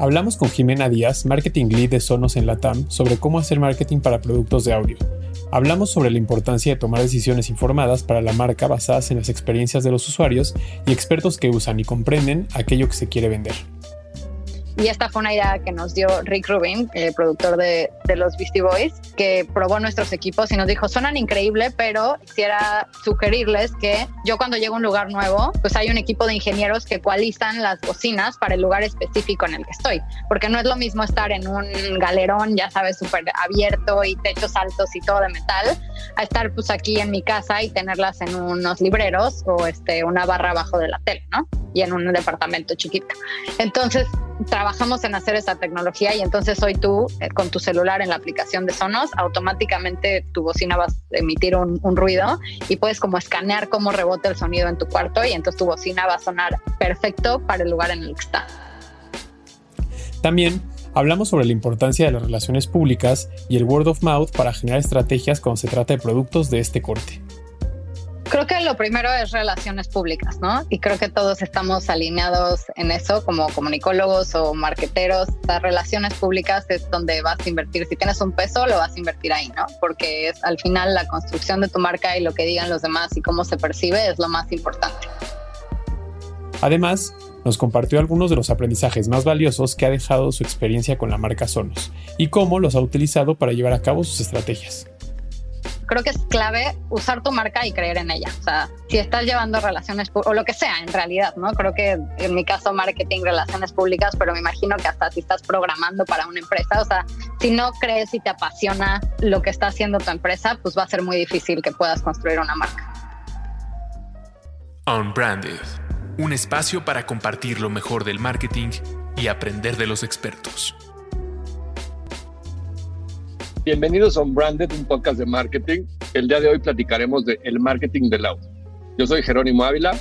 Hablamos con Jimena Díaz, Marketing Lead de Sonos en Latam, sobre cómo hacer marketing para productos de audio. Hablamos sobre la importancia de tomar decisiones informadas para la marca basadas en las experiencias de los usuarios y expertos que usan y comprenden aquello que se quiere vender. Y esta fue una idea que nos dio Rick Rubin, el productor de, de, los Beastie Boys, que probó nuestros equipos y nos dijo, suenan increíble, pero quisiera sugerirles que yo cuando llego a un lugar nuevo, pues hay un equipo de ingenieros que ecualizan las bocinas para el lugar específico en el que estoy. Porque no es lo mismo estar en un galerón, ya sabes, súper abierto y techos altos y todo de metal, a estar pues aquí en mi casa y tenerlas en unos libreros o este, una barra abajo de la tele, ¿no? Y en un departamento chiquito. Entonces, trabajamos en hacer esa tecnología y entonces hoy tú eh, con tu celular en la aplicación de Sonos automáticamente tu bocina va a emitir un, un, ruido y puedes como escanear cómo rebota el sonido en tu cuarto y entonces tu bocina va a sonar perfecto para el lugar en el que está. También hablamos sobre la importancia de las relaciones públicas y el word of mouth para generar estrategias cuando se trata de productos de este corte. Creo que lo primero es relaciones públicas, ¿no? Y creo que todos estamos alineados en eso como comunicólogos o marqueteros. Las relaciones públicas es donde vas a invertir. Si tienes un peso, lo vas a invertir ahí, ¿no? Porque es al final la construcción de tu marca y lo que digan los demás y cómo se percibe es lo más importante. Además, nos compartió algunos de los aprendizajes más valiosos que ha dejado su experiencia con la marca Sonos y cómo los ha utilizado para llevar a cabo sus estrategias creo que es clave usar tu marca y creer en ella. O sea, si estás llevando relaciones o lo que sea en realidad, ¿no? Creo que en mi caso marketing, relaciones públicas, pero me imagino que hasta si estás programando para una empresa, o sea, si no crees y te apasiona lo que está haciendo tu empresa, pues va a ser muy difícil que puedas construir una marca. Unbranded, un espacio para compartir lo mejor del marketing y aprender de los expertos. Bienvenidos a Unbranded, un podcast de marketing. El día de hoy platicaremos de el marketing del audio. Yo soy Jerónimo Ávila.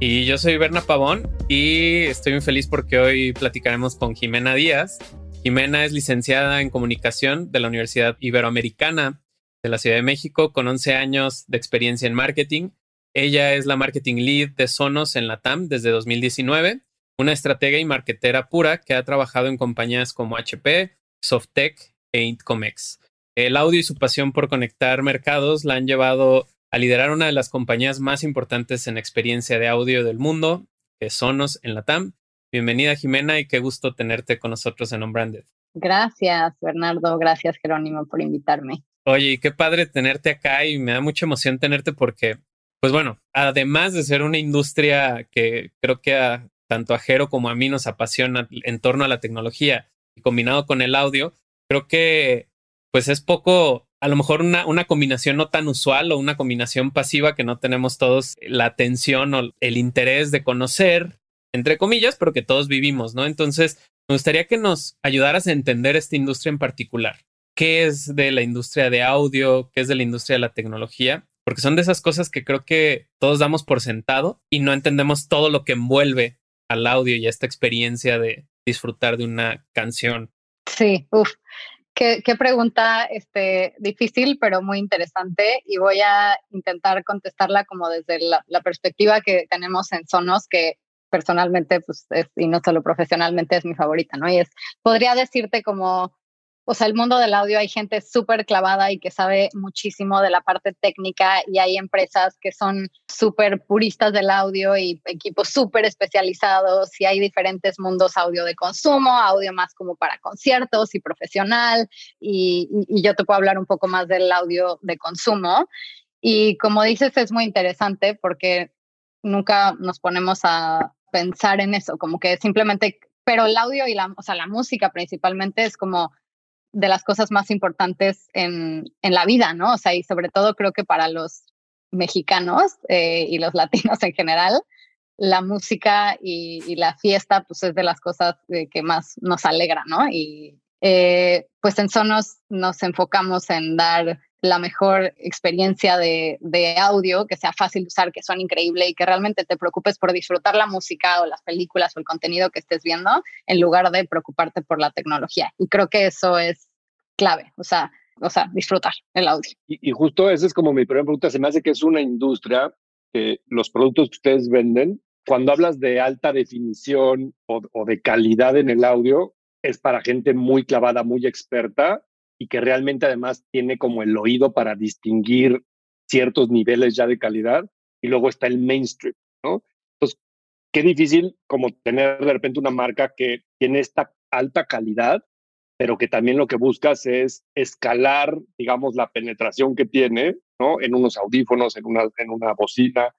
Y yo soy Berna Pavón y estoy muy feliz porque hoy platicaremos con Jimena Díaz. Jimena es licenciada en comunicación de la Universidad Iberoamericana de la Ciudad de México con 11 años de experiencia en marketing. Ella es la marketing lead de Sonos en la TAM desde 2019, una estratega y marketera pura que ha trabajado en compañías como HP, Softec e Intcomex. El audio y su pasión por conectar mercados la han llevado a liderar una de las compañías más importantes en experiencia de audio del mundo, que es Sonos en la TAM. Bienvenida Jimena y qué gusto tenerte con nosotros en Unbranded. Gracias Bernardo, gracias Jerónimo por invitarme. Oye, qué padre tenerte acá y me da mucha emoción tenerte porque, pues bueno, además de ser una industria que creo que a, tanto a Jero como a mí nos apasiona en torno a la tecnología y combinado con el audio, creo que pues es poco, a lo mejor una, una combinación no tan usual o una combinación pasiva que no tenemos todos la atención o el interés de conocer, entre comillas, pero que todos vivimos, ¿no? Entonces, me gustaría que nos ayudaras a entender esta industria en particular. ¿Qué es de la industria de audio? ¿Qué es de la industria de la tecnología? Porque son de esas cosas que creo que todos damos por sentado y no entendemos todo lo que envuelve al audio y a esta experiencia de disfrutar de una canción. Sí, uff. Qué, pregunta este, difícil, pero muy interesante y voy a intentar contestarla como desde la, la perspectiva que tenemos en Sonos, que personalmente, pues, es, y no solo profesionalmente, es mi favorita, ¿no? Y es, podría decirte como o sea, el mundo del audio hay gente súper clavada y que sabe muchísimo de la parte técnica y hay empresas que son súper puristas del audio y equipos súper especializados y hay diferentes mundos audio de consumo, audio más como para conciertos y profesional y, yo te puedo hablar un poco más del audio de consumo. Y como dices, es muy interesante porque nunca nos ponemos a pensar en eso, como que simplemente, pero el audio y la, o sea, la música principalmente es como de las cosas más importantes en, en, la vida, ¿no? O sea, y sobre todo creo que para los mexicanos eh, y los latinos en general, la música y, la fiesta, pues es de las cosas eh, que más nos alegra, ¿no? Y eh, pues en Sonos nos enfocamos en dar la mejor experiencia de, de, audio, que sea fácil de usar, que suene increíble y que realmente te preocupes por disfrutar la música o las películas o el contenido que estés viendo, en lugar de preocuparte por la tecnología. Y creo que eso es clave, o sea, o sea disfrutar el audio. Y, y justo esa es como mi primera pregunta, se me hace que es una industria que los productos que ustedes venden, cuando hablas de alta definición o, o de calidad en el audio, es para gente muy clavada, muy experta y que realmente además tiene como el oído para distinguir ciertos niveles ya de calidad y luego está el mainstream, ¿no? Entonces, qué difícil como tener de repente una marca que tiene esta alta calidad, pero que también lo que buscas es escalar, digamos, la penetración que tiene, ¿no? En unos audífonos, en una, en una bocina.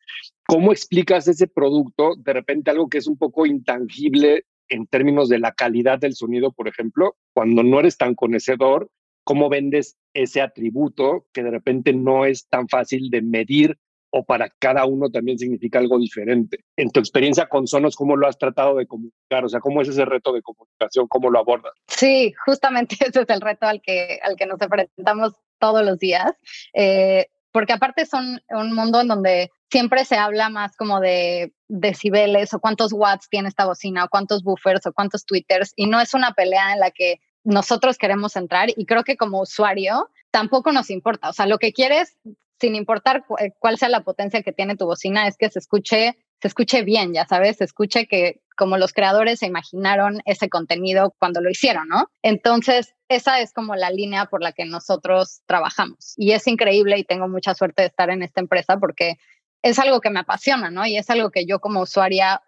¿Cómo explicas ese producto, de repente algo que es un poco intangible en términos de la calidad del sonido, por ejemplo, cuando no eres tan conocedor, cómo vendes ese atributo que de repente no es tan fácil de medir o para cada uno también significa algo diferente. En tu experiencia con Sonos, ¿cómo lo has tratado de comunicar? O sea, ¿cómo es ese reto de comunicación? ¿Cómo lo abordas? Sí, justamente ese es el reto al que, al que nos enfrentamos todos los días, eh, porque aparte son un mundo en donde siempre se habla más como de decibeles o cuántos watts tiene esta bocina o cuántos buffers o cuántos twitters y no es una pelea en la que nosotros queremos entrar y creo que como usuario tampoco nos importa. O sea, lo que quieres, sin importar eh, cuál sea la potencia que tiene tu bocina, es que se escuche, se escuche bien, ya sabes, se escuche que como los creadores se imaginaron ese contenido cuando lo hicieron, ¿no? Entonces, esa es como la línea por la que nosotros trabajamos. Y es increíble y tengo mucha suerte de estar en esta empresa porque es algo que me apasiona, ¿no? Y es algo que yo como usuaria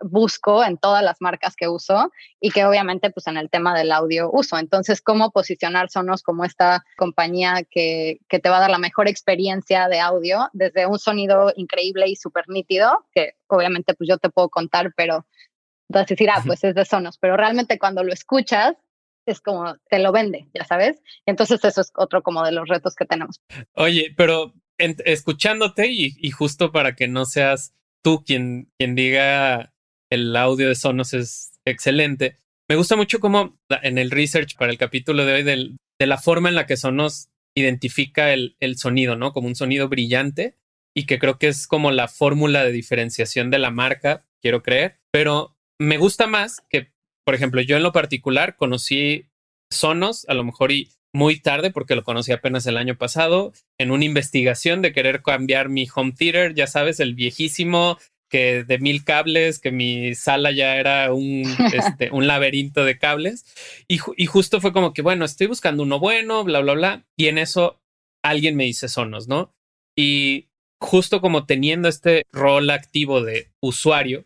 busco en todas las marcas que uso y que obviamente pues en el tema del audio uso. Entonces, ¿cómo posicionar Sonos como esta compañía que, que te va a dar la mejor experiencia de audio desde un sonido increíble y súper nítido, que obviamente pues yo te puedo contar, pero vas a decir, ah, pues es de Sonos, pero realmente cuando lo escuchas es como te lo vende, ya sabes. Entonces eso es otro como de los retos que tenemos. Oye, pero escuchándote y, justo para que no seas tú quien, quien diga el audio de Sonos es excelente, me gusta mucho cómo en el research para el capítulo de hoy de la forma en la que Sonos identifica el, el sonido, ¿no? Como un sonido brillante y que creo que es como la fórmula de diferenciación de la marca, quiero creer, pero me gusta más que, por ejemplo, yo en lo particular conocí Sonos, a lo mejor y muy tarde porque lo conocí apenas el año pasado en una investigación de querer cambiar mi home theater, ya sabes, el viejísimo que de mil cables, que mi sala ya era un, este, un laberinto de cables. Y, y, justo fue como que, bueno, estoy buscando uno bueno, bla, bla, bla. Y en eso alguien me dice Sonos, ¿no? Y justo como teniendo este rol activo de usuario,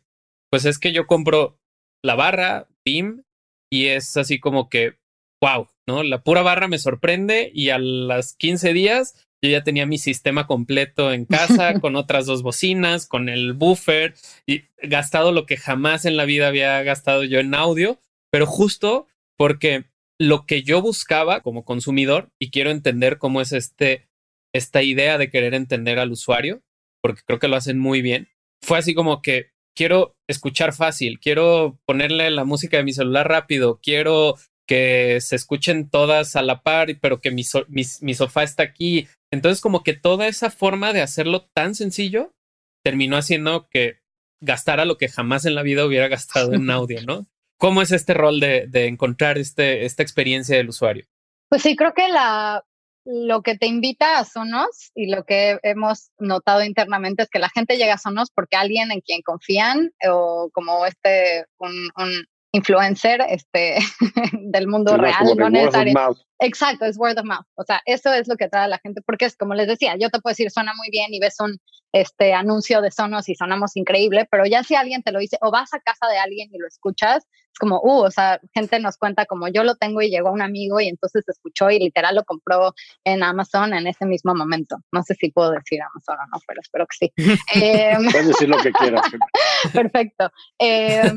pues es que yo compro la barra, BIM, y es así como que wow, ¿no? La pura barra me sorprende y a las 15 días yo ya tenía mi sistema completo en casa con otras dos bocinas, con el buffer y gastado lo que jamás en la vida había gastado yo en audio, pero justo porque lo que yo buscaba como consumidor y quiero entender cómo es este esta idea de querer entender al usuario, porque creo que lo hacen muy bien. Fue así como que quiero escuchar fácil, quiero ponerle la música de mi celular rápido, quiero que se escuchen todas a la par, pero que mi, mi, sofá está aquí. Entonces, como que toda esa forma de hacerlo tan sencillo terminó haciendo que gastara lo que jamás en la vida hubiera gastado en audio, ¿no? ¿Cómo es este rol de, de encontrar este, esta experiencia del usuario? Pues sí, creo que la, lo que te invita a Sonos y lo que hemos notado internamente es que la gente llega a Sonos porque alguien en quien confían o como este, un, un influencer este, del mundo real, no necesariamente. Exacto, es word of mouth. O sea, eso es lo que trae a la gente, porque es como les decía, yo te puedo decir, suena muy bien y ves un este, anuncio de Sonos y sonamos increíble, pero ya si alguien te lo dice o vas a casa de alguien y lo escuchas, es como, uh, o sea, gente nos cuenta como yo lo tengo y llegó un amigo y entonces escuchó y literal lo compró en Amazon en ese mismo momento. No sé si puedo decir Amazon o no, pero espero que sí. Em, Puedes decir lo que quieras. Perfecto. Eh,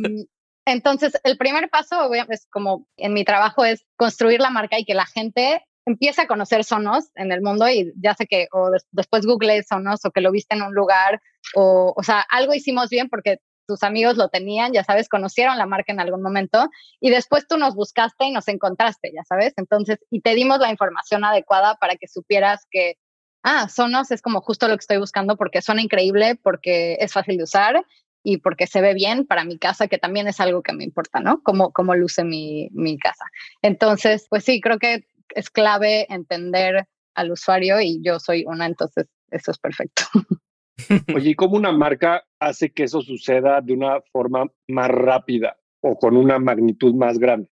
entonces, el primer paso, es como en mi trabajo, es construir la marca y que la gente empiece a conocer Sonos en el mundo y ya sé que o después Google Sonos o que lo viste en un lugar o, o sea, algo hicimos bien porque tus amigos lo tenían, ya sabes, conocieron la marca en algún momento y después tú nos buscaste y nos encontraste, ya sabes, entonces, y te dimos la información adecuada para que supieras que, ah, Sonos es como justo lo que estoy buscando porque suena increíble, porque es fácil de usar y porque se ve bien para mi casa, que también es algo que me importa, ¿no? Cómo, cómo luce mi, mi casa. Entonces, pues sí, creo que es clave entender al usuario y yo soy una, entonces eso es perfecto. Oye, ¿y cómo una marca hace que eso suceda de una forma más rápida o con una magnitud más grande?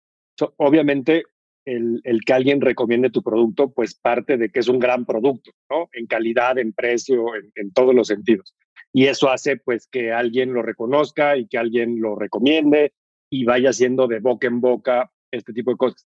Obviamente, el, el, que alguien recomiende tu producto, pues parte de que es un gran producto, ¿no? En calidad, en precio, en, en todos los sentidos. Y eso hace, pues, que alguien lo reconozca y que alguien lo recomiende y vaya siendo de boca en boca este tipo de cosas.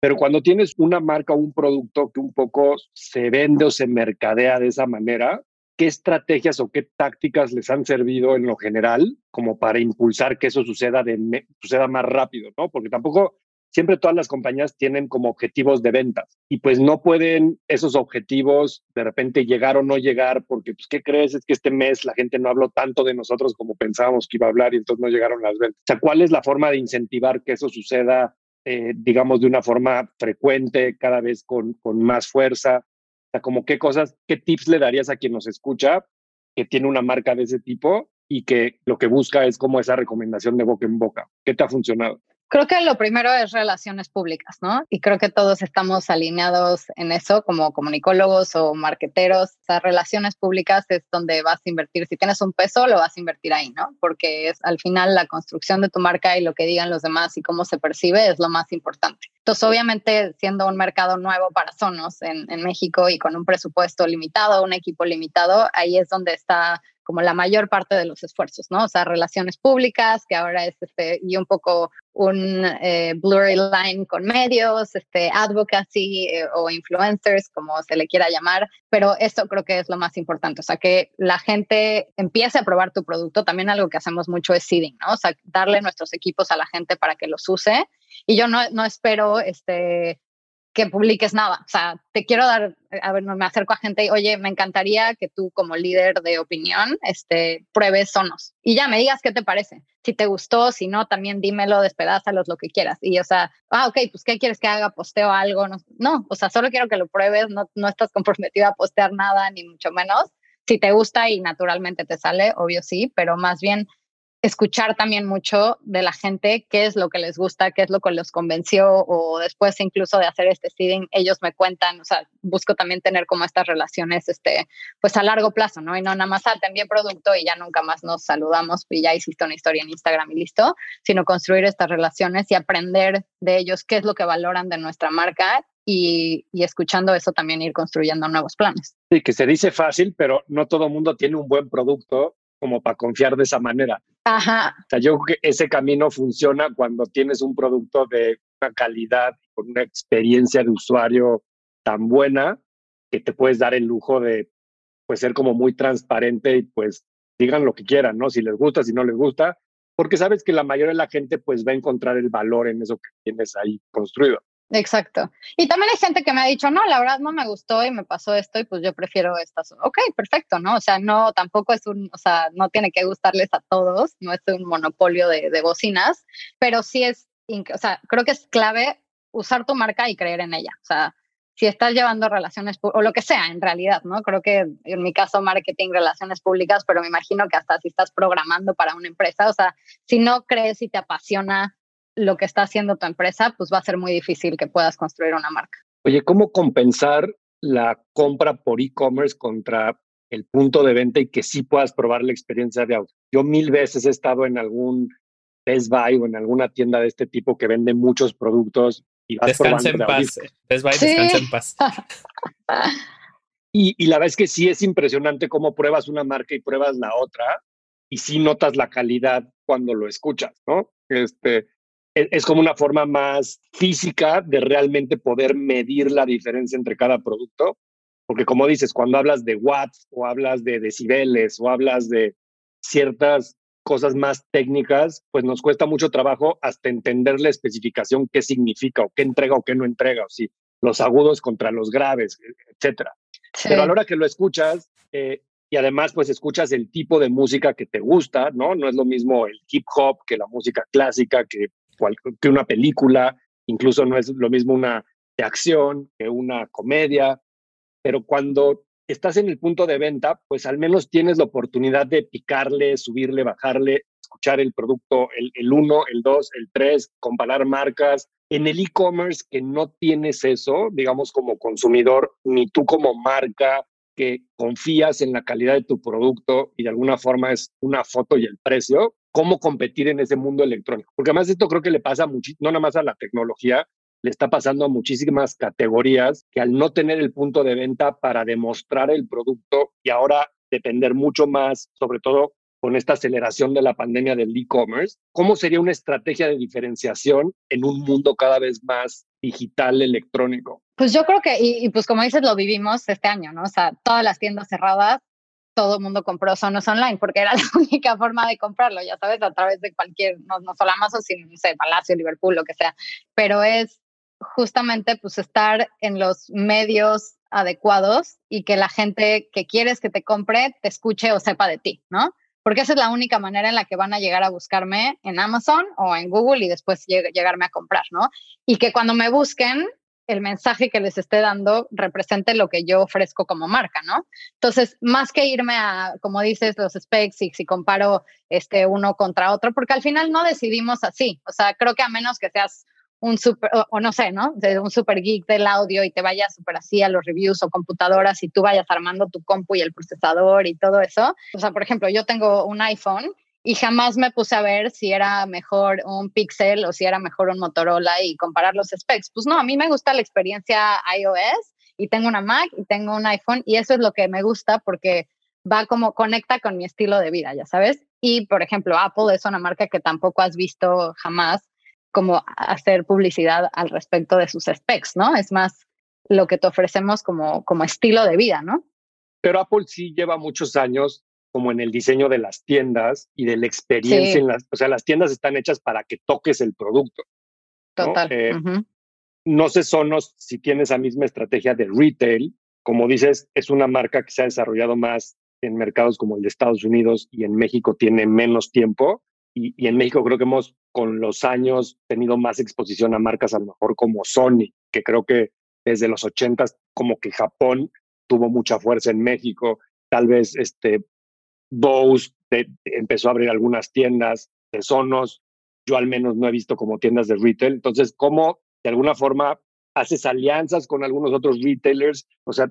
Pero cuando tienes una marca o un producto que un poco se vende o se mercadea de esa manera, ¿qué estrategias o qué tácticas les han servido en lo general como para impulsar que eso suceda, de, suceda más rápido? ¿no? Porque tampoco siempre todas las compañías tienen como objetivos de ventas y pues no pueden esos objetivos de repente llegar o no llegar porque pues ¿qué crees? Es que este mes la gente no habló tanto de nosotros como pensábamos que iba a hablar y entonces no llegaron las ventas. O sea, ¿cuál es la forma de incentivar que eso suceda, eh, digamos, de una forma frecuente, cada vez con, con más fuerza? O sea, como qué cosas, qué tips le darías a quien nos escucha que tiene una marca de ese tipo y que lo que busca es como esa recomendación de boca en boca. ¿Qué te ha funcionado? Creo que lo primero es relaciones públicas, ¿no? Y creo que todos estamos alineados en eso como comunicólogos o marqueteros. O relaciones públicas es donde vas a invertir. Si tienes un peso, lo vas a invertir ahí, ¿no? Porque es al final la construcción de tu marca y lo que digan los demás y cómo se percibe es lo más importante. Entonces, obviamente, siendo un mercado nuevo para Sonos en México y con un presupuesto limitado, un equipo limitado, ahí es donde está como la mayor parte de los esfuerzos, ¿no? O sea, relaciones públicas, que ahora es este, y un poco un eh, blurry line con medios, este, advocacy eh, o influencers, como se le quiera llamar, pero eso creo que es lo más importante, o sea, que la gente empiece a probar tu producto, también algo que hacemos mucho es seeding, ¿no? O sea, darle nuestros equipos a la gente para que los use. Y yo no, no espero este, que publiques nada. O sea, te quiero dar, a ver, me acerco a gente y, oye, me encantaría que tú como líder de opinión este, pruebes Sonos y ya me digas qué te parece. Si te gustó, si no, también dímelo, despedázalos, lo que quieras. Y, o sea, ah, ok, pues, ¿qué quieres que haga? ¿Posteo algo? No, no o sea, solo quiero que lo pruebes, no, no estás comprometido a postear nada, ni mucho menos. Si te gusta y naturalmente te sale, obvio sí, pero más bien escuchar también mucho de la gente qué es lo que les gusta, qué es lo que los convenció o después incluso de hacer este seeding, ellos me cuentan, o sea, busco también tener como estas relaciones, este, pues a largo plazo, ¿no? Y no nada más, ah, te producto y ya nunca más nos saludamos y ya hiciste una historia en Instagram y listo, sino construir estas relaciones y aprender de ellos qué es lo que valoran de nuestra marca y, y, escuchando eso también ir construyendo nuevos planes. Sí, que se dice fácil, pero no todo mundo tiene un buen producto como para confiar de esa manera. Ajá. O sea, yo creo que ese camino funciona cuando tienes un producto de una calidad, con una experiencia de usuario tan buena que te puedes dar el lujo de pues ser como muy transparente y pues digan lo que quieran, ¿no? Si les gusta, si no les gusta, porque sabes que la mayoría de la gente pues va a encontrar el valor en eso que tienes ahí construido. Exacto. Y también hay gente que me ha dicho, no, la verdad no me gustó y me pasó esto y pues yo prefiero estas. Ok, perfecto, ¿no? O sea, no, tampoco es un, o sea, no tiene que gustarles a todos, no es un monopolio de, de bocinas, pero sí es, o sea, creo que es clave usar tu marca y creer en ella. O sea, si estás llevando relaciones o lo que sea en realidad, ¿no? Creo que en mi caso marketing, relaciones públicas, pero me imagino que hasta si estás programando para una empresa, o sea, si no crees y te apasiona lo que está haciendo tu empresa, pues va a ser muy difícil que puedas construir una marca. Oye, ¿cómo compensar la compra por e-commerce contra el punto de venta y que sí puedas probar la experiencia de auto? Yo mil veces he estado en algún Best Buy o en alguna tienda de este tipo que vende muchos productos y vas descansa en paz. Best Buy descansa en paz. y, y la verdad es que sí es impresionante cómo pruebas una marca y pruebas la otra y sí notas la calidad cuando lo escuchas, ¿no? Este, es como una forma más física de realmente poder medir la diferencia entre cada producto. Porque como dices, cuando hablas de watts o hablas de decibeles o hablas de ciertas cosas más técnicas, pues nos cuesta mucho trabajo hasta entender la especificación, qué significa o qué entrega o qué no entrega, o si los agudos contra los graves, e-, etcétera. Pero a la hora que lo escuchas, eh, y además pues escuchas el tipo de música que te gusta, ¿no? No es lo mismo el hip hop que la música clásica, que que una película, incluso no es lo mismo una de acción que una comedia, pero cuando estás en el punto de venta, pues al menos tienes la oportunidad de picarle, subirle, bajarle, escuchar el producto, el 1, el 2, el 3, comparar marcas. En el e-commerce que no tienes eso, digamos como consumidor, ni tú como marca, que confías en la calidad de tu producto y de alguna forma es una foto y el precio, cómo competir en ese mundo electrónico. Porque además esto creo que le pasa no nada más a la tecnología, le está pasando a muchísimas categorías que al no tener el punto de venta para demostrar el producto y ahora depender mucho más, sobre todo con esta aceleración de la pandemia del e-commerce, ¿cómo sería una estrategia de diferenciación en un mundo cada vez más digital, electrónico? Pues yo creo que, y, pues como dices, lo vivimos este año, ¿no? O sea, todas las tiendas cerradas, todo el mundo compró Sonos online porque era la única forma de comprarlo, ya sabes, a través de cualquier, no, no solo Amazon, sino, no sé, Palacio, Liverpool, lo que sea. Pero es justamente pues estar en los medios adecuados y que la gente que quieres que te compre te escuche o sepa de ti, ¿no? Porque esa es la única manera en la que van a llegar a buscarme en Amazon o en Google y después llegarme a comprar, ¿no? Y que cuando me busquen, el mensaje que les esté dando represente lo que yo ofrezco como marca, ¿no? Entonces, más que irme a, como dices, los specs y si comparo este uno contra otro, porque al final no decidimos así. O sea, creo que a menos que seas un super, o, no sé, ¿no? De un super geek del audio y te vayas súper así a los reviews o computadoras y tú vayas armando tu compu y el procesador y todo eso. O sea, por ejemplo, yo tengo un iPhone y jamás me puse a ver si era mejor un Pixel o si era mejor un Motorola y comparar los specs. Pues no, a mí me gusta la experiencia iOS y tengo una Mac y tengo un iPhone y eso es lo que me gusta porque va como conecta con mi estilo de vida, ya sabes. Y por ejemplo, Apple es una marca que tampoco has visto jamás como hacer publicidad al respecto de sus specs, ¿no? Es más lo que te ofrecemos como, como estilo de vida, ¿no? Pero Apple sí lleva muchos años como en el diseño de las tiendas y de la experiencia en las, o sea, las tiendas están hechas para que toques el producto. Total. Eh, no sé, Sonos, si tiene esa misma estrategia de retail. Como dices, es una marca que se ha desarrollado más en mercados como el de Estados Unidos y en México tiene menos tiempo. Y, en México creo que hemos con los años tenido más exposición a marcas a lo mejor como Sony, que creo que desde los 80 como que Japón tuvo mucha fuerza en México, tal vez este Bose empezó a abrir algunas tiendas de Sonos, yo al menos no he visto como tiendas de retail, entonces cómo de alguna forma haces alianzas con algunos otros retailers, o sea,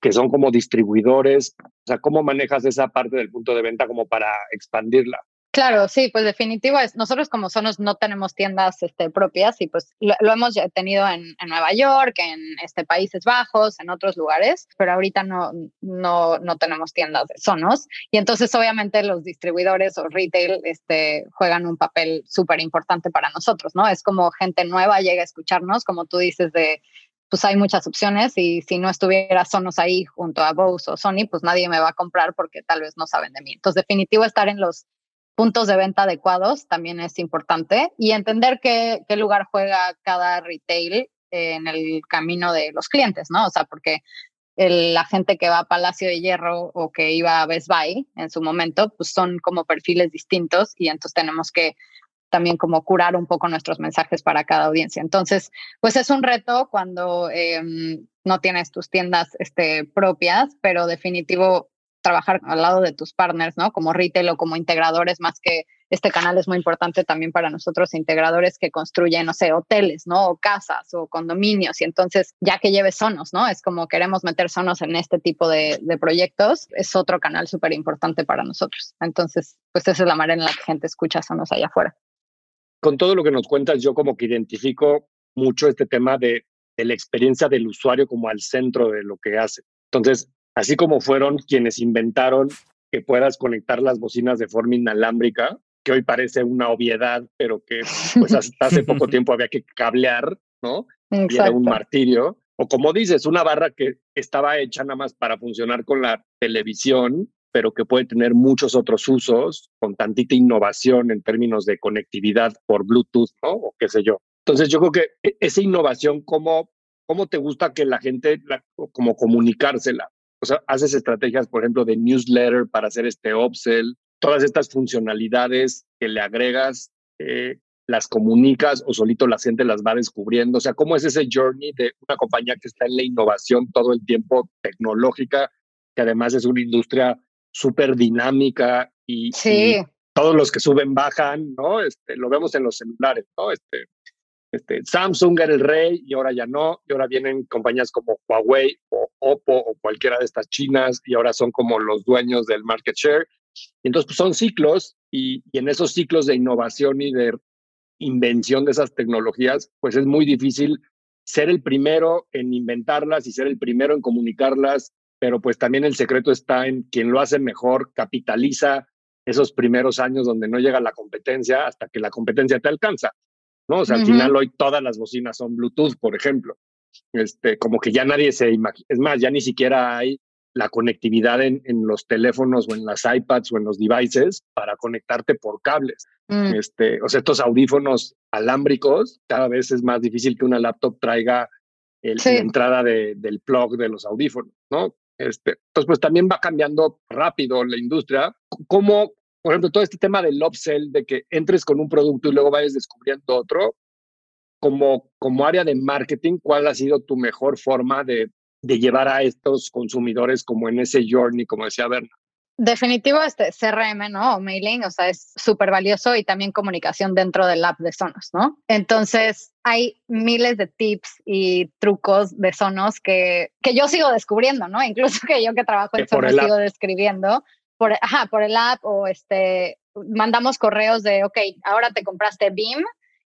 que son como distribuidores, o sea, cómo manejas esa parte del punto de venta como para expandirla. Claro, sí, pues definitivo es, nosotros como Sonos no tenemos tiendas este, propias y pues lo, hemos tenido en, Nueva York, en este, Países Bajos, en otros lugares, pero ahorita no, no, no tenemos tiendas de Sonos y entonces obviamente los distribuidores o retail este, juegan un papel súper importante para nosotros, ¿no? Es como gente nueva llega a escucharnos, como tú dices, de pues hay muchas opciones y si no estuviera Sonos ahí junto a Bose o Sony, pues nadie me va a comprar porque tal vez no saben de mí. Entonces, definitivo estar en los puntos de venta adecuados también es importante y entender qué, qué lugar juega cada retail en el camino de los clientes, ¿no? O sea, porque la gente que va a Palacio de Hierro o que iba a Best Buy en su momento, pues son como perfiles distintos y entonces tenemos que también como curar un poco nuestros mensajes para cada audiencia. Entonces, pues es un reto cuando em, no tienes tus tiendas este, propias, pero definitivo trabajar al lado de tus partners, ¿no? Como retail o como integradores, más que este canal es muy importante también para nosotros, integradores que construyen, no sé, hoteles, ¿no? O casas o condominios. Y entonces, ya que lleves Sonos, ¿no? Es como queremos meter Sonos en este tipo de, proyectos, es otro canal súper importante para nosotros. Entonces, pues esa es la manera en la que gente escucha Sonos allá afuera. Con todo lo que nos cuentas, yo como que identifico mucho este tema de, de la experiencia del usuario como al centro de lo que hace. Entonces, así como fueron quienes inventaron que puedas conectar las bocinas de forma inalámbrica, que hoy parece una obviedad, pero que pues hasta hace poco tiempo había que cablear, ¿no? Y era un martirio. O como dices, una barra que estaba hecha nada más para funcionar con la televisión, pero que puede tener muchos otros usos con tantita innovación en términos de conectividad por Bluetooth, ¿no? O qué sé yo. Entonces yo creo que e, esa innovación, ¿cómo, cómo te gusta que la gente, como comunicársela? O sea, haces estrategias, por ejemplo, de newsletter para hacer este upsell, todas estas funcionalidades que le agregas, eh, las comunicas o solito la gente las va descubriendo. O sea, ¿cómo es ese journey de una compañía que está en la innovación todo el tiempo tecnológica, que además es una industria súper dinámica y, todos los que suben bajan, ¿no? Este, lo vemos en los celulares, ¿no? Este, Este, Samsung era el rey y ahora ya no, y ahora vienen compañías como Huawei o Oppo o cualquiera de estas chinas y ahora son como los dueños del market share. Entonces pues, son ciclos y, y en esos ciclos de innovación y de invención de esas tecnologías, pues es muy difícil ser el primero en inventarlas y ser el primero en comunicarlas, pero pues también el secreto está en quien lo hace mejor, capitaliza esos primeros años donde no llega la competencia hasta que la competencia te alcanza. ¿No? O sea, al final hoy todas las bocinas son Bluetooth, por ejemplo. Este, como que ya nadie se imagina, es más, ya ni siquiera hay la conectividad en, en, los teléfonos o en las iPads o en los devices para conectarte por cables. Mm. Este, o sea, estos audífonos alámbricos, cada vez es más difícil que una laptop traiga el, la entrada de, del plug de los audífonos, ¿no? Este, entonces, pues también va cambiando rápido la industria. ¿Cómo, por ejemplo, todo este tema del upsell, de que entres con un producto y luego vayas descubriendo otro, como, como área de marketing, ¿cuál ha sido tu mejor forma de, de llevar a estos consumidores como en ese journey, como decía Berna? Definitivo, este CRM, ¿no? O mailing, o sea, es súper valioso y también comunicación dentro del app de Sonos, ¿no? Entonces, hay miles de tips y trucos de Sonos que, que yo sigo descubriendo, ¿no? Incluso que yo que trabajo en Sonos sigo describiendo por, ajá, por el app o este, mandamos correos de, ok, ahora te compraste BIM,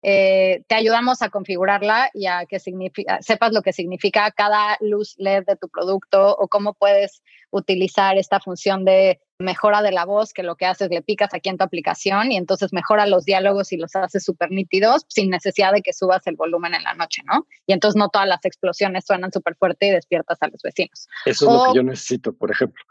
eh, te ayudamos a configurarla y a que sepas lo que significa cada luz LED de tu producto o cómo puedes utilizar esta función de mejora de la voz, que lo que haces le picas aquí en tu aplicación y entonces mejora los diálogos y los haces súper nítidos sin necesidad de que subas el volumen en la noche, ¿no? Y entonces no todas las explosiones suenan súper fuerte y despiertas a los vecinos. Eso es lo que yo necesito, por ejemplo.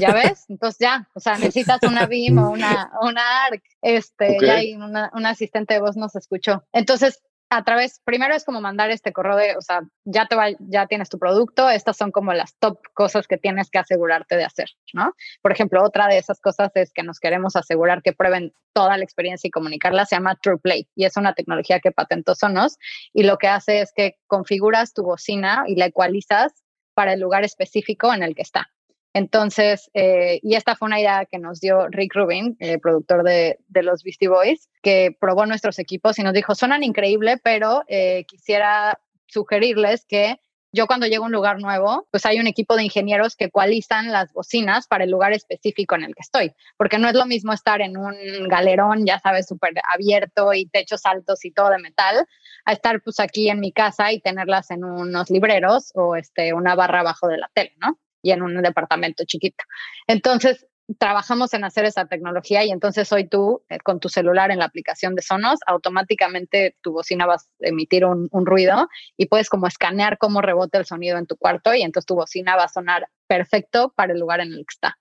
¿Ya ves? Entonces ya, o sea, necesitas una BIM o una, una ARC, este, ya hay una, un asistente de voz nos escuchó. Entonces, a través, primero es como mandar este correo de, o sea, ya te va, ya tienes tu producto, estas son como las top cosas que tienes que asegurarte de hacer, ¿no? Por ejemplo, otra de esas cosas es que nos queremos asegurar que prueben toda la experiencia y comunicarla, se llama TruePlay y es una tecnología que patentó Sonos y lo que hace es que configuras tu bocina y la ecualizas para el lugar específico en el que está. Entonces, eh, y esta fue una idea que nos dio Rick Rubin, el productor de, los Beastie Boys, que probó nuestros equipos y nos dijo, suenan increíble, pero eh, quisiera sugerirles que yo cuando llego a un lugar nuevo, pues hay un equipo de ingenieros que ecualizan las bocinas para el lugar específico en el que estoy, porque no es lo mismo estar en un galerón, ya sabes, súper abierto y techos altos y todo de metal, a estar pues aquí en mi casa y tenerlas en unos libreros o este, una barra abajo de la tele, ¿no? Y en un departamento chiquito. Entonces, trabajamos en hacer esa tecnología y entonces hoy tú, eh, con tu celular en la aplicación de Sonos, automáticamente tu bocina va a emitir un, ruido y puedes como escanear cómo rebota el sonido en tu cuarto y entonces tu bocina va a sonar perfecto para el lugar en el que está.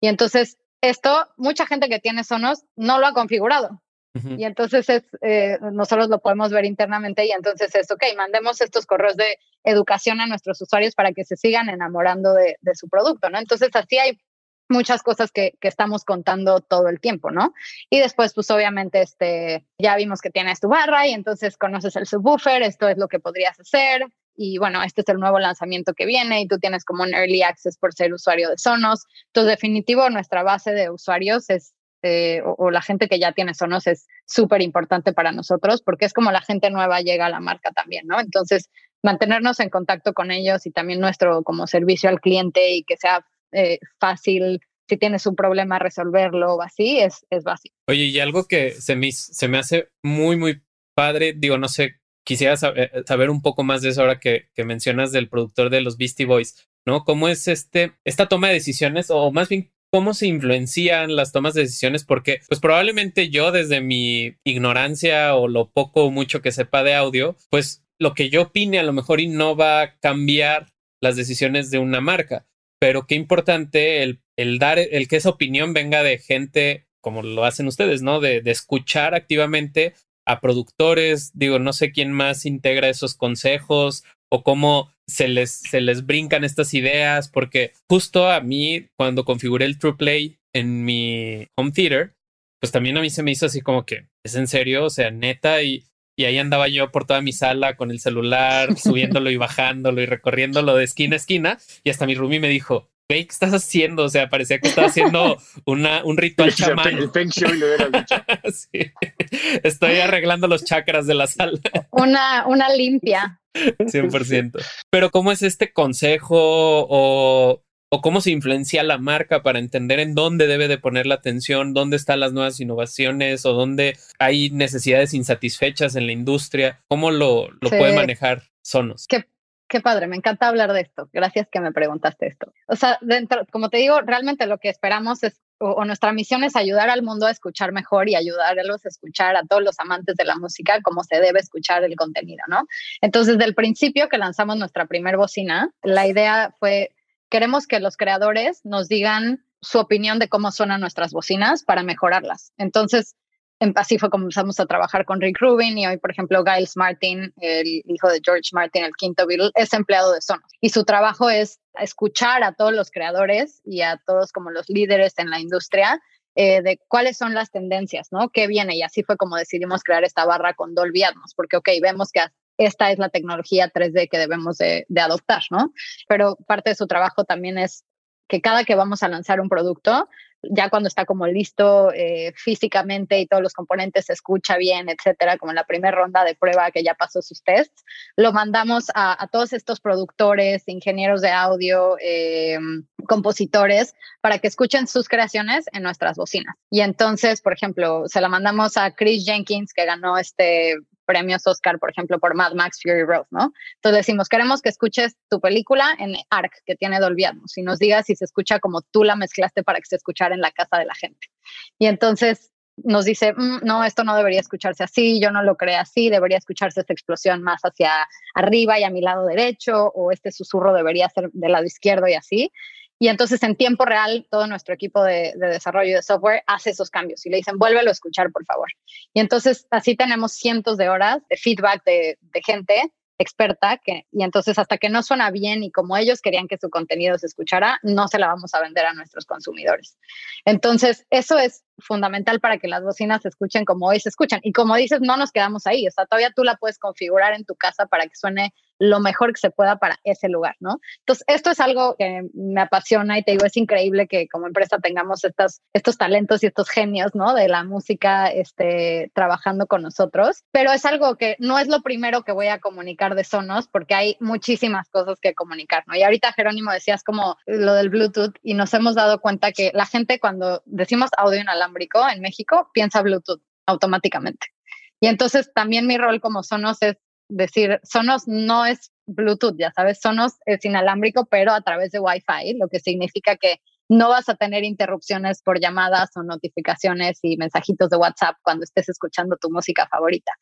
Y entonces esto, mucha gente que tiene Sonos no lo ha configurado. Y entonces es, eh, nosotros lo podemos ver internamente y entonces es, ok, mandemos estos correos de educación a nuestros usuarios para que se sigan enamorando de, su producto, ¿no? Entonces así hay muchas cosas que, que, estamos contando todo el tiempo, ¿no? Y después, pues obviamente, este, ya vimos que tienes tu barra y entonces conoces el subwoofer, esto es lo que podrías hacer. Y bueno, este es el nuevo lanzamiento que viene y tú tienes como un early access por ser usuario de Sonos. Entonces, definitivo, nuestra base de usuarios es eh, o, la gente que ya tiene Sonos es súper importante para nosotros porque es como la gente nueva llega a la marca también, ¿no? Entonces, mantenernos en contacto con ellos y también nuestro como servicio al cliente y que sea eh, fácil si tienes un problema resolverlo o así es, es básico. Oye, y algo que se me, se me hace muy, muy padre, digo, no sé, quisiera saber, eh, saber un poco más de eso ahora que, que, mencionas del productor de los Beastie Boys, ¿no? ¿Cómo es este, esta toma de decisiones o más bien cómo se influencian las tomas de decisiones, porque pues probablemente yo desde mi ignorancia o lo poco o mucho que sepa de audio, pues lo que yo opine a lo mejor y no va a cambiar las decisiones de una marca, pero qué importante el, el dar, el que esa opinión venga de gente como lo hacen ustedes, ¿no? De, de escuchar activamente a productores, digo, no sé quién más integra esos consejos o cómo se les, se les brincan estas ideas, porque justo a mí, cuando configuré el TruePlay en mi home theater, pues también a mí se me hizo así como que, ¿es en serio? O sea, neta, y, y ahí andaba yo por toda mi sala con el celular, subiéndolo y bajándolo y recorriéndolo de esquina a esquina, y hasta mi roomie me dijo, ¿qué estás haciendo? O sea, parecía que estaba haciendo una, un ritual chamán. Sí. Estoy arreglando los chakras de la sala. Una, una limpia. 100%. Pero ¿cómo es este consejo o, o cómo se influencia la marca para entender en dónde debe de poner la atención, dónde están las nuevas innovaciones o dónde hay necesidades insatisfechas en la industria? ¿Cómo lo, lo Sí. puede manejar Sonos? Qué, qué padre, me encanta hablar de esto. Gracias que me preguntaste esto. O sea, dentro, como te digo, realmente lo que esperamos es, o, nuestra misión es ayudar al mundo a escuchar mejor y ayudarlos a escuchar a todos los amantes de la música como se debe escuchar el contenido, ¿no? Entonces, del principio que lanzamos nuestra primer bocina, la idea fue, queremos que los creadores nos digan su opinión de cómo suenan nuestras bocinas para mejorarlas. Entonces, así fue como empezamos a trabajar con Rick Rubin y hoy, por ejemplo, Giles Martin, el hijo de George Martin, el quinto Beatle, es empleado de Sonos. Y su trabajo es escuchar a todos los creadores y a todos como los líderes en la industria eh, de cuáles son las tendencias, ¿no? ¿Qué viene? Y así fue como decidimos crear esta barra con Dolby Atmos, porque, ok, vemos que esta es la tecnología 3D que debemos de, de adoptar, ¿no? Pero parte de su trabajo también es que cada que vamos a lanzar un producto, ya cuando está como listo eh, físicamente y todos los componentes se escucha bien, etcétera, como en la primera ronda de prueba que ya pasó sus tests, lo mandamos a, todos estos productores, ingenieros de audio, eh, compositores, para que escuchen sus creaciones en nuestras bocinas. Y entonces, por ejemplo, se la mandamos a Chris Jenkins, que ganó este premios Oscar, por ejemplo, por Mad Max Fury Road, ¿no? Entonces decimos, queremos que escuches tu película en ARC, que tiene Dolby Atmos, y nos digas si se escucha como tú la mezclaste para que se escuchara en la casa de la gente. Y entonces nos dice, mm, no, esto no debería escucharse así, yo no lo creé así, debería escucharse esta explosión más hacia arriba y a mi lado derecho, o este susurro debería ser del lado izquierdo y así. Y entonces en tiempo real todo nuestro equipo de, de, desarrollo de software hace esos cambios y le dicen, vuélvelo a escuchar, por favor. Y entonces así tenemos cientos de horas de feedback de, de gente experta que, y entonces hasta que no suena bien y como ellos querían que su contenido se escuchara, no se la vamos a vender a nuestros consumidores. Entonces, eso es fundamental para que las bocinas se escuchen como hoy se escuchan. Y como dices, no nos quedamos ahí, o sea, todavía tú la puedes configurar en tu casa para que suene lo mejor que se pueda para ese lugar, ¿no? Entonces, esto es algo que me apasiona y te digo, es increíble que como empresa tengamos estas, estos talentos y estos genios, ¿no? De la música este, trabajando con nosotros, pero es algo que no es lo primero que voy a comunicar de Sonos porque hay muchísimas cosas que comunicar, ¿no? Y ahorita Jerónimo decías como lo del Bluetooth y nos hemos dado cuenta que la gente cuando decimos audio inalámbrico en México piensa Bluetooth automáticamente. Y entonces también mi rol como Sonos es decir, Sonos no es Bluetooth, ya sabes, Sonos es inalámbrico, pero a través de Wi-Fi, lo que significa que no vas a tener interrupciones por llamadas o notificaciones y mensajitos de WhatsApp cuando estés escuchando tu música favorita.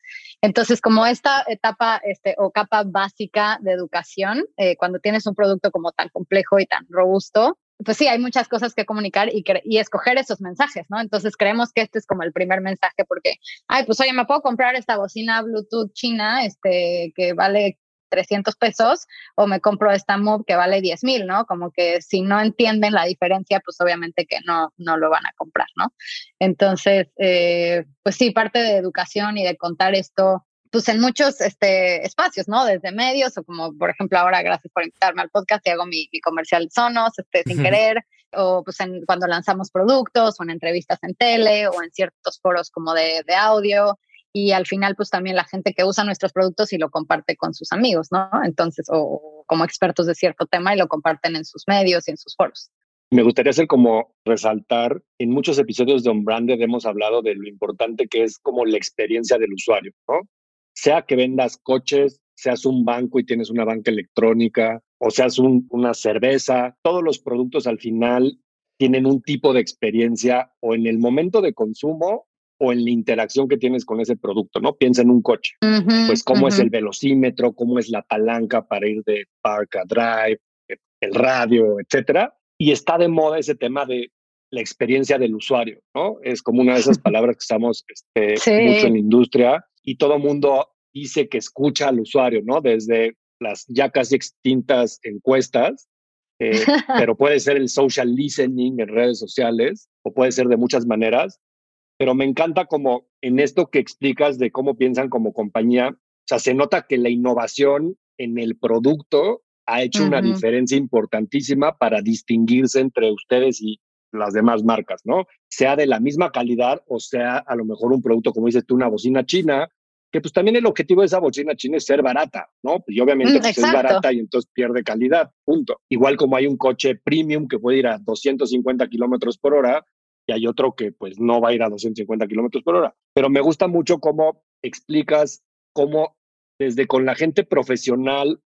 Entonces, como esta etapa este, o capa básica de educación, eh, cuando tienes un producto como tan complejo y tan robusto, pues sí, hay muchas cosas que comunicar y, y, escoger esos mensajes, ¿no? Entonces creemos que este es como el primer mensaje porque, ay, pues oye, me puedo comprar esta bocina Bluetooth china, este, que vale 300 pesos, o me compro esta Move que vale 10 mil, ¿no? Como que si no entienden la diferencia, pues obviamente que no, no lo van a comprar, ¿no? Entonces, eh, pues sí, parte de educación y de contar esto pues en muchos este, espacios, ¿no? Desde medios o como, por ejemplo, ahora gracias por invitarme al podcast y hago mi, mi comercial Sonos, este, sin querer, o pues en, cuando lanzamos productos o en entrevistas en tele o en ciertos foros como de, de audio y al final pues también la gente que usa nuestros productos y lo comparte con sus amigos, ¿no? Entonces, o como expertos de cierto tema y lo comparten en sus medios y en sus foros. Me gustaría hacer como resaltar, en muchos episodios de Unbranded hemos hablado de lo importante que es como la experiencia del usuario, ¿no? Sea que vendas coches, seas un banco y tienes una banca electrónica, o seas un, una cerveza, todos los productos al final tienen un tipo de experiencia o en el momento de consumo o en la interacción que tienes con ese producto, ¿no? Piensa en un coche, uh -huh, pues cómo uh -huh. es el velocímetro, cómo es la palanca para ir de park a drive, el radio, etcétera. Y está de moda ese tema de la experiencia del usuario, ¿no? Es como una de esas palabras que estamos este, sí. mucho en la industria y todo mundo dice que escucha al usuario, ¿no? Desde las ya casi extintas encuestas, eh, pero puede ser el social listening en redes sociales o puede ser de muchas maneras. Pero me encanta como en esto que explicas de cómo piensan como compañía, o sea, se nota que la innovación en el producto ha hecho una diferencia importantísima para distinguirse entre ustedes y las demás marcas, ¿no? Sea de la misma calidad o sea a lo mejor un producto, como dices tú, una bocina china, que pues también el objetivo de esa bocina china es ser barata, ¿no? Y obviamente mm, pues, es barata y entonces pierde calidad, punto. Igual como hay un coche premium que puede ir a 250 kilómetros por hora y hay otro que pues no va a ir a 250 kilómetros por hora. Pero me gusta mucho cómo explicas cómo desde con la gente profesional,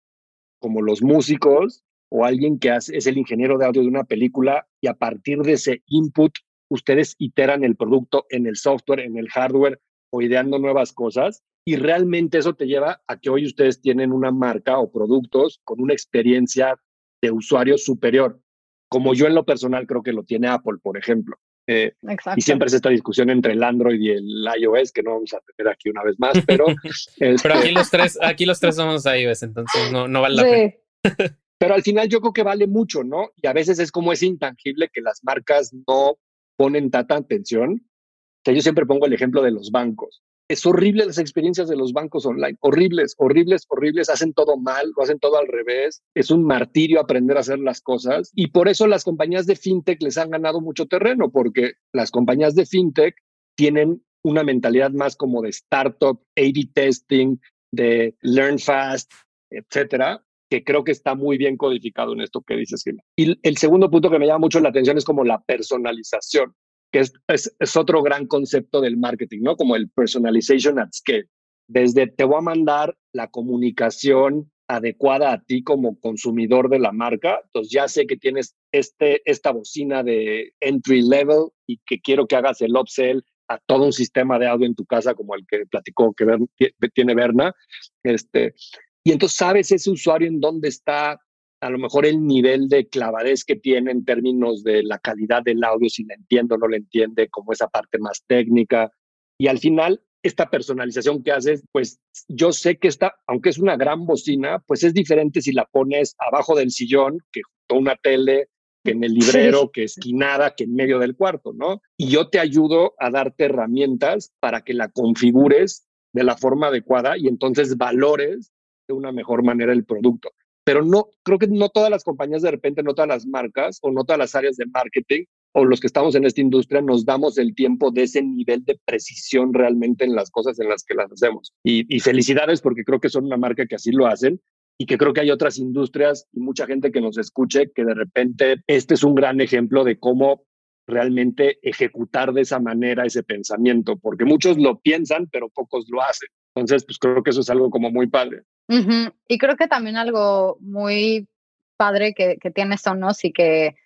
como los músicos, o alguien que es el ingeniero de audio de una película, y a partir de ese input, ustedes iteran el producto en el software, en el hardware, o ideando nuevas cosas. Y realmente eso te lleva a que hoy ustedes tienen una marca o productos con una experiencia de usuario superior, como yo en lo personal creo que lo tiene Apple, por ejemplo. Eh, y siempre es esta discusión entre el Android y el iOS, que no vamos a tener aquí una vez más, pero... pero aquí los tres, aquí los tres somos iOS, entonces no, no vale la pena. pero al final yo creo que vale mucho, ¿no? Y a veces es como es intangible que las marcas no ponen tanta atención. Sea, yo siempre pongo el ejemplo de los bancos es horrible las experiencias de los bancos online, horribles, horribles, horribles, hacen todo mal, lo hacen todo al revés, es un martirio aprender a hacer las cosas. Y por eso las compañías de fintech les han ganado mucho terreno, porque las compañías de fintech tienen una mentalidad más como de startup, A-B testing, de learn fast, etcétera, que creo que está muy bien codificado en esto que dices, Y el segundo punto que me llama mucho la atención es como la personalización que es, es, otro gran concepto del marketing, ¿no? Como el personalization at scale. Desde te voy a mandar la comunicación adecuada a ti como consumidor de la marca, entonces ya sé que tienes este, esta bocina de entry level y que quiero que hagas el upsell a todo un sistema de audio en tu casa como el que platicó que tiene Berna. Este, y entonces sabes ese usuario en dónde está, a lo mejor el nivel de clavadez que tiene en términos de la calidad del audio, si le entiendo o no le entiende, como esa parte más técnica. Y al final, esta personalización que haces, pues yo sé que está, aunque es una gran bocina, pues es diferente si la pones abajo del sillón, que junto a una tele, que en el librero, que esquinada, que en medio del cuarto, ¿no? Y yo te ayudo a darte herramientas para que la configures de la forma adecuada y entonces valores de una mejor manera el producto pero no, creo que no todas las compañías de repente, no todas las marcas o no todas las áreas de marketing o los que estamos en esta industria nos damos el tiempo de ese nivel de precisión realmente en las cosas en las que las hacemos. Y, y felicidades porque creo que son una marca que así lo hacen y que creo que hay otras industrias y mucha gente que nos escuche que de repente este es un gran ejemplo de cómo realmente ejecutar de esa manera ese pensamiento, porque muchos lo piensan, pero pocos lo hacen. Entonces, pues creo que eso es algo como muy padre. Y creo que también algo muy padre que, que tiene Sonos y que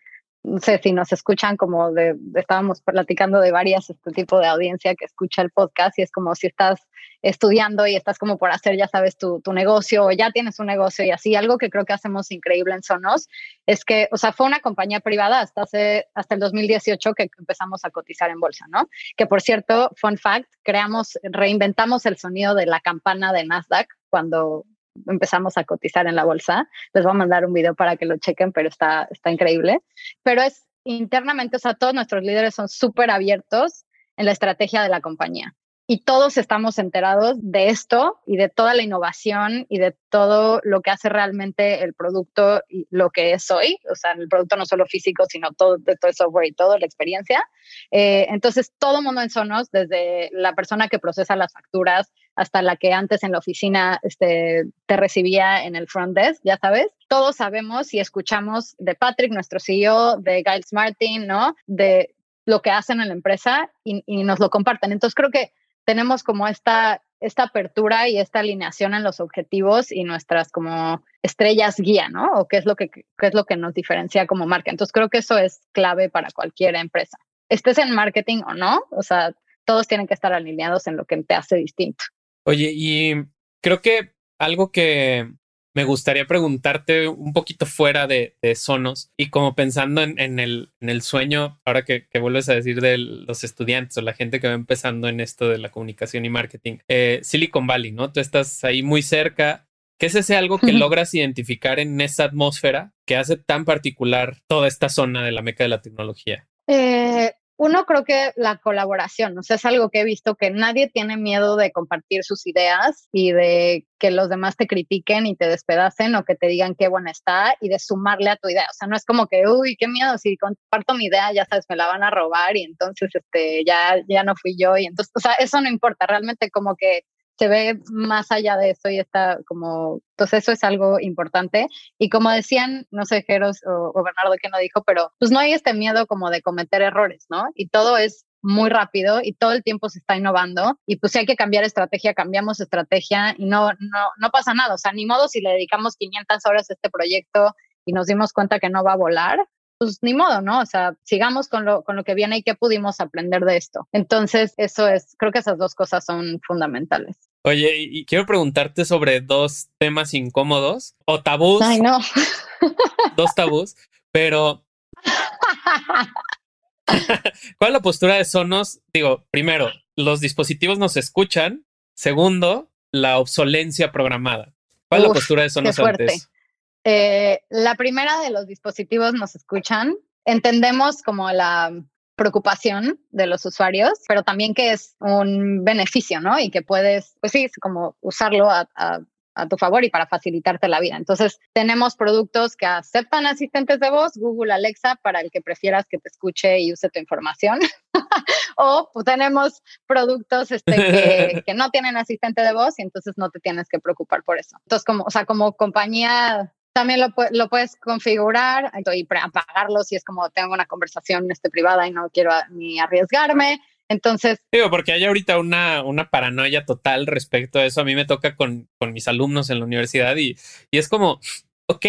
no sé si nos escuchan como de, estábamos platicando de varias este tipo de audiencia que escucha el podcast y es como si estás estudiando y estás como por hacer, ya sabes, tu, tu negocio o ya tienes un negocio y así. Algo que creo que hacemos increíble en Sonos es que, o sea, fue una compañía privada hasta hace, hasta el 2018 que empezamos a cotizar en bolsa, ¿no? Que por cierto, fun fact, creamos, reinventamos el sonido de la campana de Nasdaq cuando empezamos a cotizar en la bolsa. Les voy a mandar un video para que lo chequen, pero está, está increíble. Pero es internamente, o sea, todos nuestros líderes son súper abiertos en la estrategia de la compañía y todos estamos enterados de esto y de toda la innovación y de todo lo que hace realmente el producto y lo que es hoy, o sea, el producto no solo físico, sino todo, todo el software y toda la experiencia. Eh, entonces, todo mundo en Sonos, desde la persona que procesa las facturas hasta la que antes en la oficina este, te recibía en el front desk, ya sabes, todos sabemos y escuchamos de Patrick, nuestro CEO, de Giles Martin, ¿no? De lo que hacen en la empresa y, y nos lo comparten. Entonces, creo que tenemos como esta, esta apertura y esta alineación en los objetivos y nuestras como estrellas guía, ¿no? O qué es lo que qué es lo que nos diferencia como marca. Entonces creo que eso es clave para cualquier empresa. Estés en marketing o no, o sea, todos tienen que estar alineados en lo que te hace distinto. Oye, y creo que algo que me gustaría preguntarte un poquito fuera de, Sonos y como pensando en, el, en el, sueño, ahora que, vuelves a decir de los estudiantes o la gente que va empezando en esto de la comunicación y marketing, eh, Silicon Valley, ¿no? Tú estás ahí muy cerca. ¿Qué es ese algo que logras identificar en esa atmósfera que hace tan particular toda esta zona de la meca de la tecnología? Eh, uno creo que la colaboración, o sea, es algo que he visto que nadie tiene miedo de compartir sus ideas y de que los demás te critiquen y te despedacen o que te digan qué buena está y de sumarle a tu idea. O sea, no es como que, uy, qué miedo, si comparto mi idea, ya sabes, me la van a robar y entonces este, ya, ya no fui yo. Y entonces, o sea, eso no importa, realmente como que se ve más allá de eso y está como, entonces eso es algo importante. Y como decían, no sé, Jeros o, Bernardo que no dijo, pero pues no hay este miedo como de cometer errores, ¿no? Y todo es muy rápido y todo el tiempo se está innovando y pues si hay que cambiar estrategia, cambiamos estrategia y no, no, no pasa nada. O sea, ni modo si le dedicamos 500 horas a este proyecto y nos dimos cuenta que no va a volar, pues ni modo, ¿no? O sea, sigamos con lo, con lo que viene y qué pudimos aprender de esto. Entonces, eso es, creo que esas dos cosas son fundamentales. Oye, y quiero preguntarte sobre dos temas incómodos o tabús. Ay, no. dos tabús, pero ¿cuál es la postura de Sonos? Digo, primero, los dispositivos nos escuchan. Segundo, la obsolencia programada. ¿Cuál es la postura de Sonos antes? Eh, la primera de los dispositivos nos escuchan. Entendemos como la preocupación de los usuarios, pero también que es un beneficio, ¿no? Y que puedes, pues sí, como usarlo a, tu favor y para facilitarte la vida. Entonces, tenemos productos que aceptan asistentes de voz, Google Alexa, para el que prefieras que te escuche y use tu información. o pues, tenemos productos este, que, que, no tienen asistente de voz y entonces no te tienes que preocupar por eso. Entonces, como, o sea, como compañía también lo, lo, puedes configurar y apagarlo si es como tengo una conversación este, privada y no quiero ni arriesgarme. Entonces. Digo, porque hay ahorita una, una paranoia total respecto a eso. A mí me toca con, con mis alumnos en la universidad y, y es como, ok,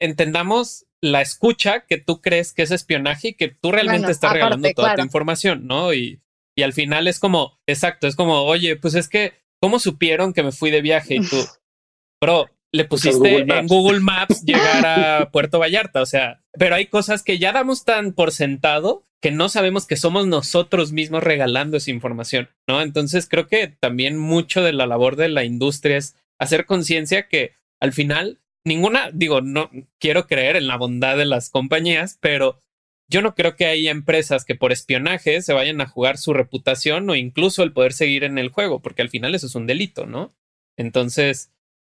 entendamos la escucha que tú crees que es espionaje y que tú realmente estás regalando toda tu información, ¿no? Y, y al final es como, exacto, es como, oye, pues es que, ¿cómo supieron que me fui de viaje? Y tú, bro, le pusiste en Google Maps llegar a Puerto Vallarta, o sea, pero hay cosas que ya damos tan por sentado que no sabemos que somos nosotros mismos regalando esa información, ¿no? Entonces creo que también mucho de la labor de la industria es hacer conciencia que al final ninguna, digo, no quiero creer en la bondad de las compañías, pero yo no creo que haya empresas que por espionaje se vayan a jugar su reputación o incluso el poder seguir en el juego, porque al final eso es un delito, ¿no? Entonces,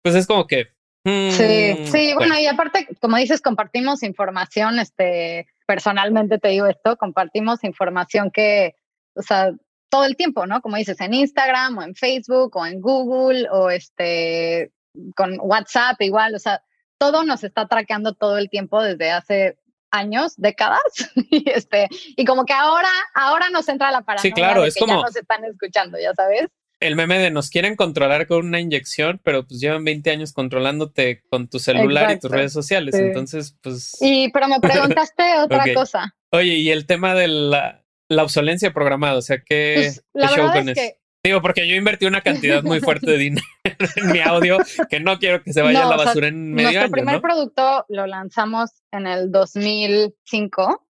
pues es como que... sí, mm, sí, bueno. y aparte, como dices, compartimos información, este, personalmente te digo esto, compartimos información que, o sea, todo el tiempo, ¿no? Como dices, en Instagram o en Facebook o en Google o este, con WhatsApp igual, o sea, todo nos está traqueando todo el tiempo desde hace años, décadas, y este, y como que ahora, ahora nos entra la paranoia sí, claro, es como, ya nos están escuchando, ya sabes el meme de nos quieren controlar con una inyección, pero pues llevan 20 años controlándote con tu celular y tus redes sociales. Entonces, pues. Y, pero me preguntaste otra cosa. Oye, y el tema de la, la obsolencia programada, o sea, ¿qué, pues, show con eso? Digo, porque yo invertí una cantidad muy fuerte de dinero en mi audio que no quiero que se vaya a la basura en medio nuestro primer producto lo lanzamos en el 2005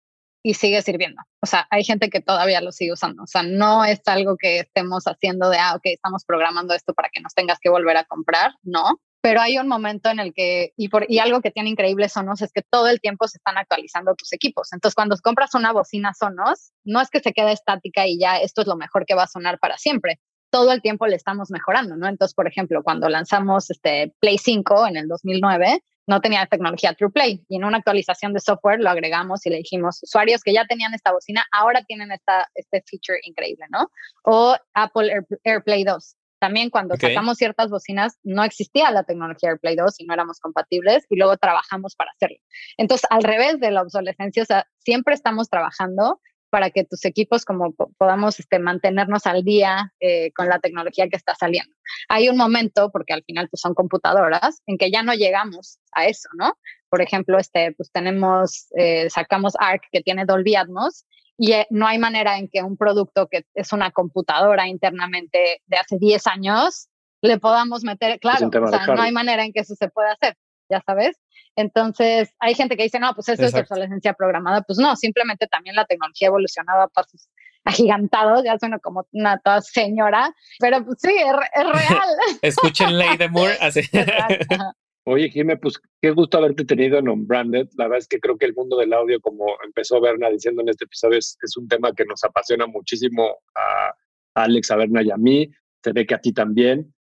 y sigue sirviendo. O sea, hay gente que todavía lo sigue usando. O sea, no es algo que estemos haciendo de, ah, ok, estamos programando esto para que nos tengas que volver a comprar, no. Pero hay un momento en el que, y, por, y algo que tiene increíble Sonos es que todo el tiempo se están actualizando tus equipos. Entonces, cuando compras una bocina Sonos, no es que se quede estática y ya esto es lo mejor que va a sonar para siempre. Todo el tiempo le estamos mejorando, ¿no? Entonces, por ejemplo, cuando lanzamos este Play 5 en el 2009, no tenía tecnología TruePlay y en una actualización de software lo agregamos y le dijimos, usuarios que ya tenían esta bocina, ahora tienen esta, este feature increíble, ¿no? O Apple AirPlay 2. También cuando sacamos ciertas bocinas no existía la tecnología AirPlay 2 y no éramos compatibles y luego trabajamos para hacerlo. Entonces, al revés de la obsolescencia, o sea, siempre estamos trabajando para que tus equipos como podamos este, mantenernos al día eh, con la tecnología que está saliendo. Hay un momento, porque al final pues, son computadoras, en que ya no llegamos a eso, ¿no? Por ejemplo, este, pues tenemos, eh, sacamos ARC que tiene Dolby Atmos y eh, no hay manera en que un producto que es una computadora internamente de hace 10 años le podamos meter, claro, o sea, no hay manera en que eso se pueda hacer, ya sabes. Entonces, hay gente que dice, no, pues eso es obsolescencia programada. Pues no, simplemente también la tecnología evolucionaba a pasos agigantados, ya suena como una toda señora, pero pues sí, es, real. Escuchen Ley de Moore. Oye, Jimé, pues qué gusto haberte tenido en Unbranded. La verdad es que creo que el mundo del audio, como empezó Berna diciendo en este episodio, es, un tema que nos apasiona muchísimo a, Alex, a Berna y a mí. Se ve que a ti también.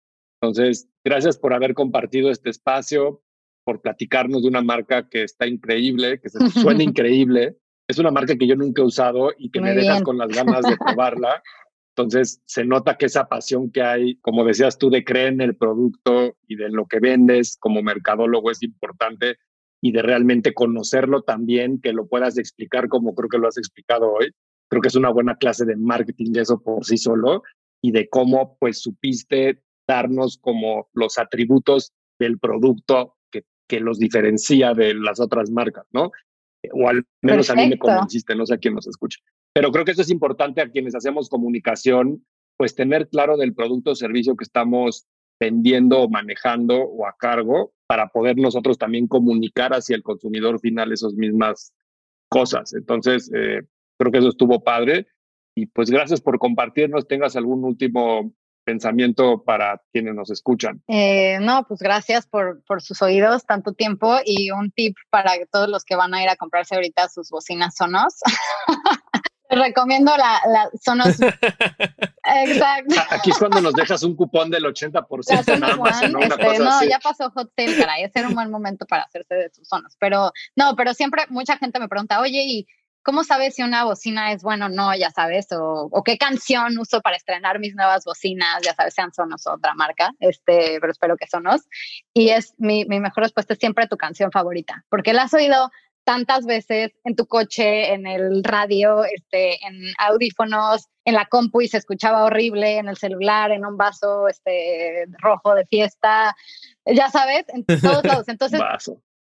Entonces, gracias por haber compartido este espacio, por platicarnos de una marca que está increíble, que se suena increíble. Es una marca que yo nunca he usado y que me dejas con las ganas de probarla. Entonces, se nota que esa pasión que hay, como decías tú, de creer en el producto y de lo que vendes como mercadólogo es importante y de realmente conocerlo también, que lo puedas explicar como creo que lo has explicado hoy. Creo que es una buena clase de marketing eso por sí solo y de cómo pues supiste darnos como los atributos del producto que, los diferencia de las otras marcas, ¿no? O al menos a mí me convenciste, no sé a quién nos escucha. Pero creo que eso es importante a quienes hacemos comunicación, pues tener claro del producto o servicio que estamos vendiendo o manejando o a cargo para poder nosotros también comunicar hacia el consumidor final esas mismas cosas. Entonces, eh, creo que eso estuvo padre. Y pues gracias por compartirnos. ¿Tengas algún último pensamiento para quienes nos escuchan? Eh, no, pues gracias por, por sus oídos tanto tiempo y un tip para todos los que van a ir a comprarse ahorita sus bocinas Sonos. recomiendo la, la Sonos. Exacto. Aquí es cuando nos dejas un cupón del 80% nada más, ¿no? Este, no, ya pasó Hot Sale, caray. Ese era un buen momento para hacerse de sus Sonos. Pero no, pero siempre mucha gente me pregunta, oye, ¿y cómo sabes si una bocina es buena o no? Ya sabes, o, o, qué canción uso para estrenar mis nuevas bocinas, ya sabes, sean Sonos o otra marca, este, pero espero que Sonos. Y es mi, mi mejor respuesta es siempre tu canción favorita, porque la has oído tantas veces en tu coche, en el radio, este, en audífonos, en la compu y se escuchaba horrible, en el celular, en un vaso este, rojo de fiesta, ya sabes, en todos lados. Entonces,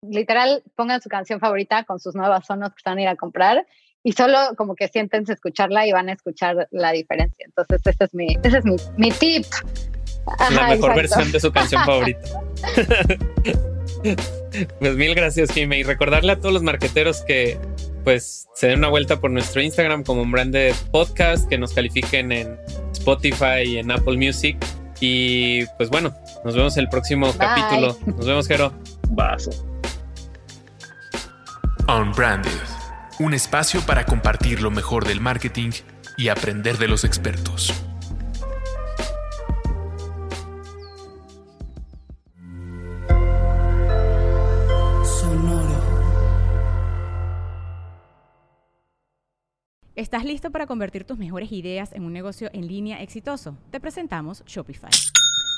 literal, pongan su canción favorita con sus nuevas sonos que están a ir a comprar y solo como que siéntense escucharla y van a escuchar la diferencia. Entonces, ese es mi, ese es mi, mi tip. la mejor versión de su canción favorita. Pues mil gracias, Jimmy. Y recordarle a todos los marqueteros que pues se den una vuelta por nuestro Instagram como un branded podcast, que nos califiquen en Spotify y en Apple Music. Y pues bueno, nos vemos en el próximo capítulo. Nos vemos, Jero. Vaso. Unbranded, un espacio para compartir lo mejor del marketing y aprender de los expertos. ¿Estás listo para convertir tus mejores ideas en un negocio en línea exitoso? Te presentamos Shopify.